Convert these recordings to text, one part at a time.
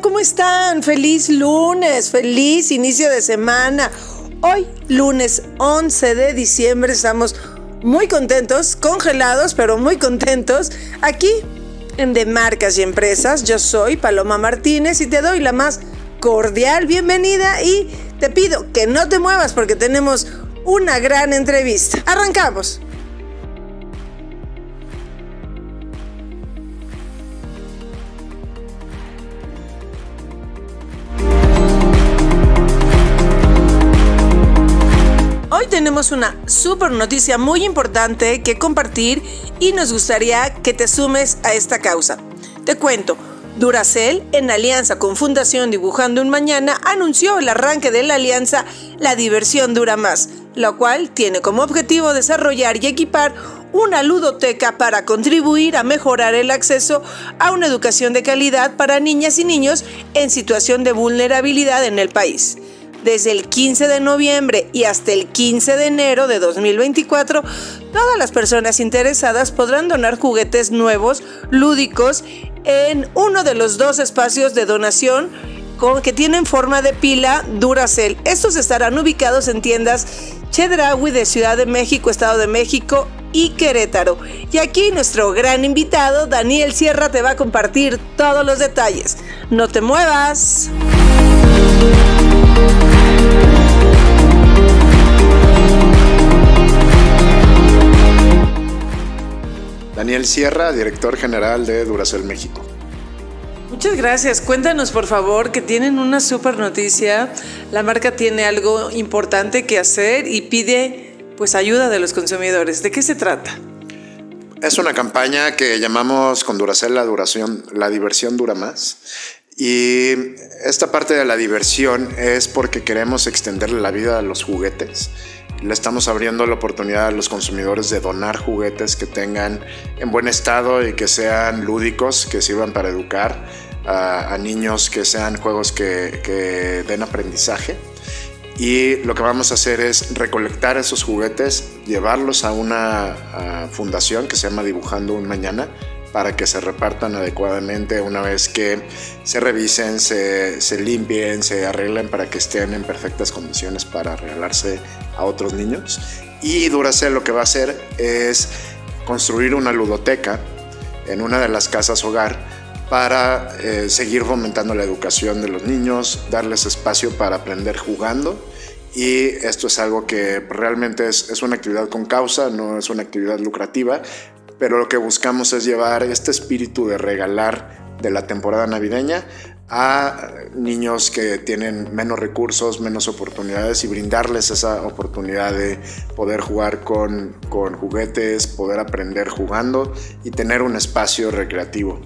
¿Cómo están? Feliz lunes, feliz inicio de semana. Hoy, lunes 11 de diciembre, estamos muy contentos, congelados, pero muy contentos, aquí en De Marcas y Empresas. Yo soy Paloma Martínez y te doy la más cordial bienvenida y te pido que no te muevas porque tenemos una gran entrevista. Arrancamos. Tenemos una super noticia muy importante que compartir y nos gustaría que te sumes a esta causa. Te cuento, Duracell, en alianza con Fundación Dibujando un Mañana, anunció el arranque de la alianza La Diversión Dura Más, lo cual tiene como objetivo desarrollar y equipar una ludoteca para contribuir a mejorar el acceso a una educación de calidad para niñas y niños en situación de vulnerabilidad en el país. Desde el 15 de noviembre y hasta el 15 de enero de 2024, todas las personas interesadas podrán donar juguetes nuevos, lúdicos, en uno de los dos espacios de donación que tienen forma de pila Duracell. Estos estarán ubicados en tiendas Chedraui de Ciudad de México, Estado de México y Querétaro. Y aquí nuestro gran invitado, Daniel Sierra, te va a compartir todos los detalles. No te muevas. Daniel Sierra, director general de Duracell México. Muchas gracias. Cuéntanos por favor que tienen una super noticia. La marca tiene algo importante que hacer y pide pues ayuda de los consumidores. ¿De qué se trata? Es una campaña que llamamos con Duracell la duración, la diversión dura más. Y esta parte de la diversión es porque queremos extenderle la vida a los juguetes le estamos abriendo la oportunidad a los consumidores de donar juguetes que tengan en buen estado y que sean lúdicos, que sirvan para educar a, niños, que sean juegos que, den aprendizaje. Y lo que vamos a hacer es recolectar esos juguetes, llevarlos a una fundación que se llama Dibujando un Mañana para que se repartan adecuadamente una vez que se revisen, se, limpien, se arreglen para que estén en perfectas condiciones para regalarse a otros niños. Y Duracell lo que va a hacer es construir una ludoteca en una de las casas hogar para eh, seguir fomentando la educación de los niños, darles espacio para aprender jugando. Y esto es algo que realmente es, es una actividad con causa, no es una actividad lucrativa, pero lo que buscamos es llevar este espíritu de regalar de la temporada navideña a niños que tienen menos recursos, menos oportunidades y brindarles esa oportunidad de poder jugar con, con juguetes, poder aprender jugando y tener un espacio recreativo.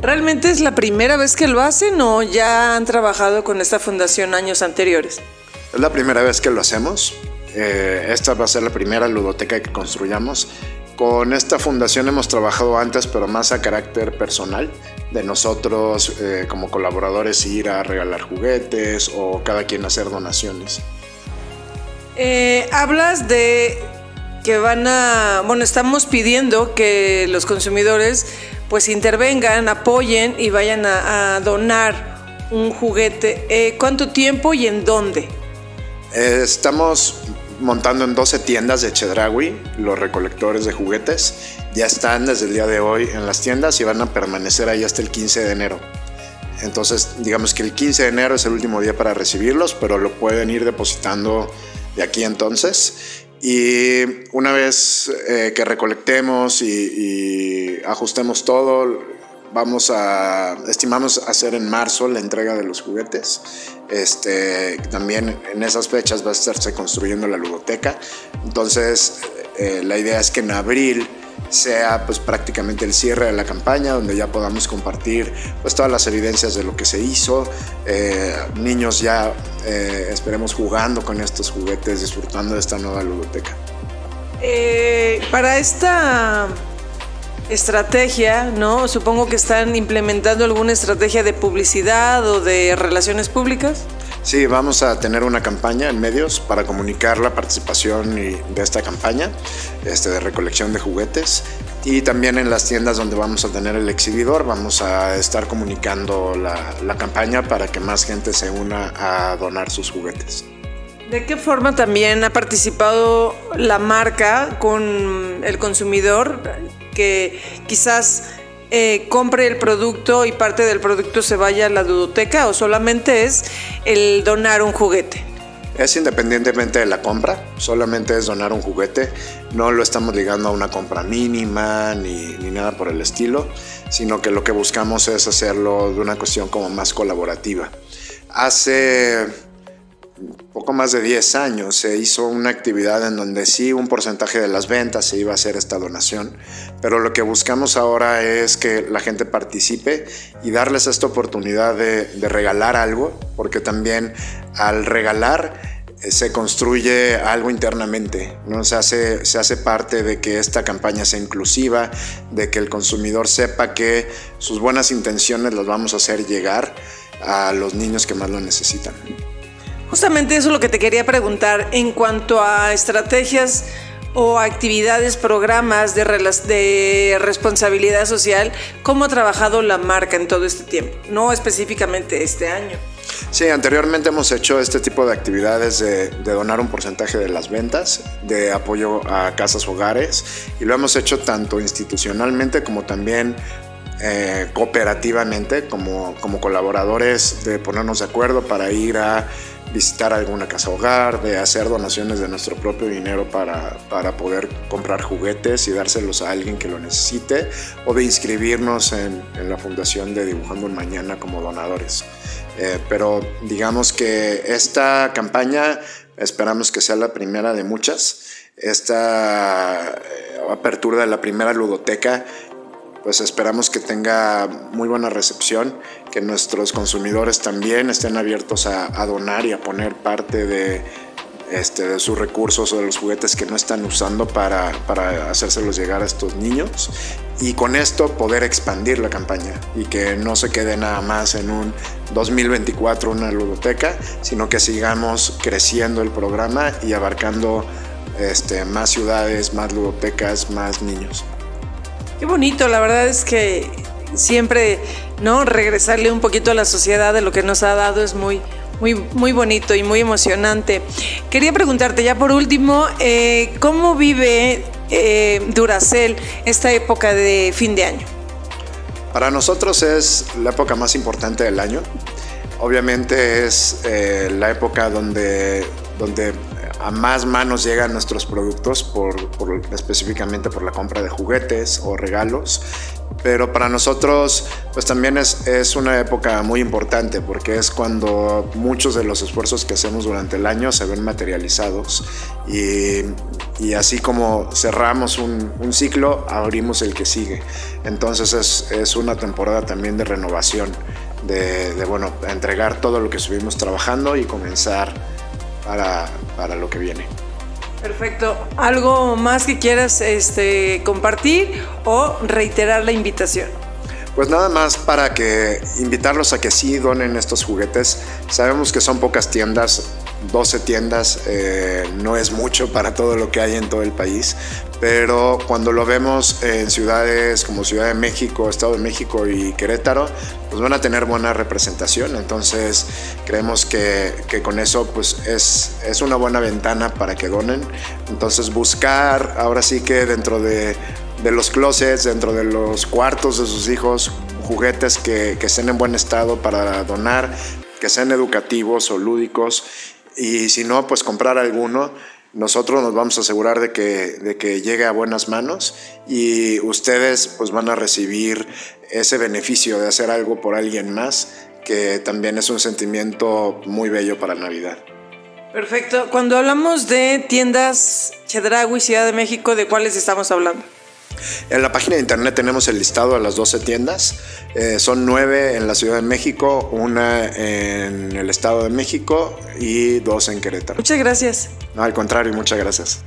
¿Realmente es la primera vez que lo hacen o ya han trabajado con esta fundación años anteriores? Es la primera vez que lo hacemos. Eh, esta va a ser la primera ludoteca que construyamos con esta fundación hemos trabajado antes, pero más a carácter personal, de nosotros eh, como colaboradores ir a regalar juguetes o cada quien hacer donaciones. Eh, hablas de que van a, bueno, estamos pidiendo que los consumidores pues intervengan, apoyen y vayan a, donar un juguete. Eh, ¿Cuánto tiempo y en dónde? estamos montando en 12 tiendas de Chedraui los recolectores de juguetes. Ya están desde el día de hoy en las tiendas y van a permanecer ahí hasta el 15 de enero. Entonces, digamos que el 15 de enero es el último día para recibirlos, pero lo pueden ir depositando de aquí entonces. Y una vez eh, que recolectemos y ajustemos todo, vamos a, estimamos hacer en marzo la entrega de los juguetes. Este, también en esas fechas va a estarse construyendo la ludoteca. Entonces, eh, la idea es que en abril sea pues prácticamente el cierre de la campaña donde ya podamos compartir pues todas las evidencias de lo que se hizo, eh, niños ya eh, esperemos jugando con estos juguetes, disfrutando de esta nueva ludoteca. Eh, para esta estrategia, ¿no? Supongo que están implementando alguna estrategia de publicidad o de relaciones públicas. Sí, vamos a tener una campaña en medios para comunicar la participación de esta campaña este, de recolección de juguetes y también en las tiendas donde vamos a tener el exhibidor vamos a estar comunicando la, la campaña para que más gente se una a donar sus juguetes. ¿De qué forma también ha participado la marca con el consumidor que quizás eh, compre el producto y parte del producto se vaya a la dudoteca o solamente es el donar un juguete? Es independientemente de la compra, solamente es donar un juguete, no lo estamos ligando a una compra mínima ni, ni nada por el estilo, sino que lo que buscamos es hacerlo de una cuestión como más colaborativa. Hace poco más de 10 años se hizo una actividad en donde sí un porcentaje de las ventas se iba a hacer esta donación, pero lo que buscamos ahora es que la gente participe y darles esta oportunidad de, regalar algo, porque también al regalar eh, se construye algo internamente, ¿no? se, hace, se hace parte de que esta campaña sea inclusiva, de que el consumidor sepa que sus buenas intenciones las vamos a hacer llegar a los niños que más lo necesitan. Justamente eso es lo que te quería preguntar en cuanto a estrategias o actividades, programas de, de, responsabilidad social, ¿cómo ha trabajado la marca en todo este tiempo? No específicamente este año. Sí, anteriormente hemos hecho este tipo de actividades de, donar un porcentaje de las ventas, de apoyo a casas hogares, y lo hemos hecho tanto institucionalmente como también eh, cooperativamente, como, como colaboradores, de ponernos de acuerdo para ir a visitar alguna casa hogar, de hacer donaciones de nuestro propio dinero para, para, poder comprar juguetes y dárselos a alguien que lo necesite, o de inscribirnos en, en la fundación de Dibujando un Mañana como donadores. Eh, pero digamos que esta campaña esperamos que sea la primera de muchas. Esta eh, apertura de la primera ludoteca pues esperamos que tenga muy buena recepción, que nuestros consumidores también estén abiertos a, donar y a poner parte de, este, de sus recursos o de los juguetes que no están usando para, para hacérselos llegar a estos niños y con esto poder expandir la campaña y que no se quede nada más en un 2024 una ludoteca, sino que sigamos creciendo el programa y abarcando este, más ciudades, más ludotecas, más niños. Qué bonito, la verdad es que siempre, ¿no? Regresarle un poquito a la sociedad de lo que nos ha dado es muy, muy, muy bonito y muy emocionante. Quería preguntarte ya por último, eh, ¿cómo vive eh, Duracel esta época de fin de año? Para nosotros es la época más importante del año. Obviamente es eh, la época donde, donde a más manos llegan nuestros productos, por, específicamente por la compra de juguetes o regalos. Pero para nosotros, pues también es, es, una época muy importante porque es cuando muchos de los esfuerzos que hacemos durante el año se ven materializados y, y así como cerramos un, un, ciclo, abrimos el que sigue. Entonces es, es una temporada también de renovación, de, de, bueno, entregar todo lo que estuvimos trabajando y comenzar para, para lo que viene. Perfecto. ¿Algo más que quieras este, compartir o reiterar la invitación? Pues nada más para que invitarlos a que sí donen estos juguetes. Sabemos que son pocas tiendas, 12 tiendas eh, no es mucho para todo lo que hay en todo el país, pero cuando lo vemos en ciudades como Ciudad de México, Estado de México y Querétaro, pues van a tener buena representación. Entonces creemos que, que con eso pues es, es, una buena ventana para que donen. Entonces buscar ahora sí que dentro de, de los closets, dentro de los cuartos de sus hijos, juguetes que, que estén en buen estado para donar, que sean educativos o lúdicos y si no, pues comprar alguno. Nosotros nos vamos a asegurar de que, de que llegue a buenas manos y ustedes pues van a recibir ese beneficio de hacer algo por alguien más, que también es un sentimiento muy bello para Navidad. Perfecto. Cuando hablamos de tiendas Chedraui, Ciudad de México, ¿de cuáles estamos hablando? En la página de internet tenemos el listado de las 12 tiendas. Eh, son nueve en la Ciudad de México, una en el Estado de México y dos en Querétaro. Muchas gracias. No, al contrario, muchas gracias.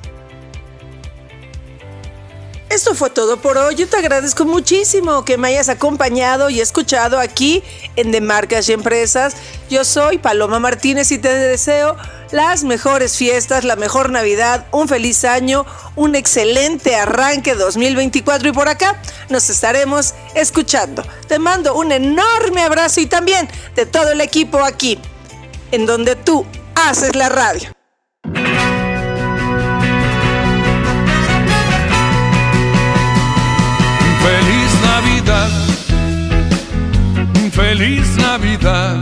Esto fue todo por hoy. Yo te agradezco muchísimo que me hayas acompañado y escuchado aquí en De Marcas y Empresas. Yo soy Paloma Martínez y te deseo las mejores fiestas, la mejor Navidad, un feliz año, un excelente arranque 2024 y por acá nos estaremos escuchando. Te mando un enorme abrazo y también de todo el equipo aquí, en donde tú haces la radio. Feliz Navidad, feliz Navidad,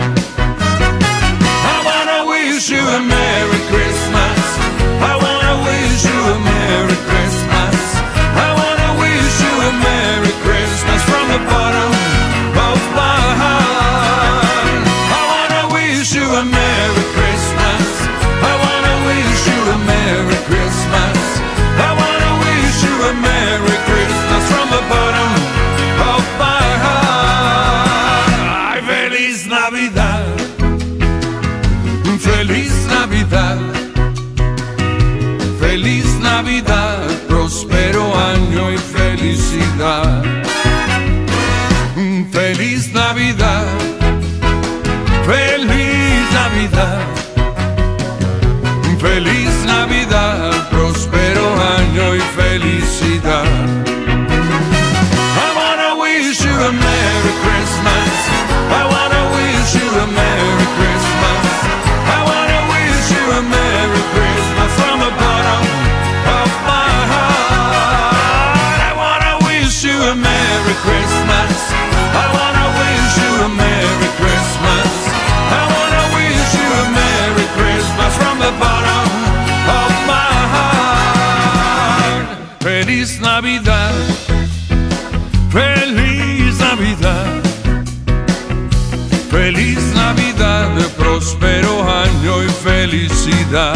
Navidad, próspero año y felicidad. Merry Christmas. I wanna wish you a Merry Christmas. I wanna wish you a Merry Christmas from the bottom of my heart. Feliz Navidad. Feliz Navidad. Feliz Navidad, próspero año y felicidad.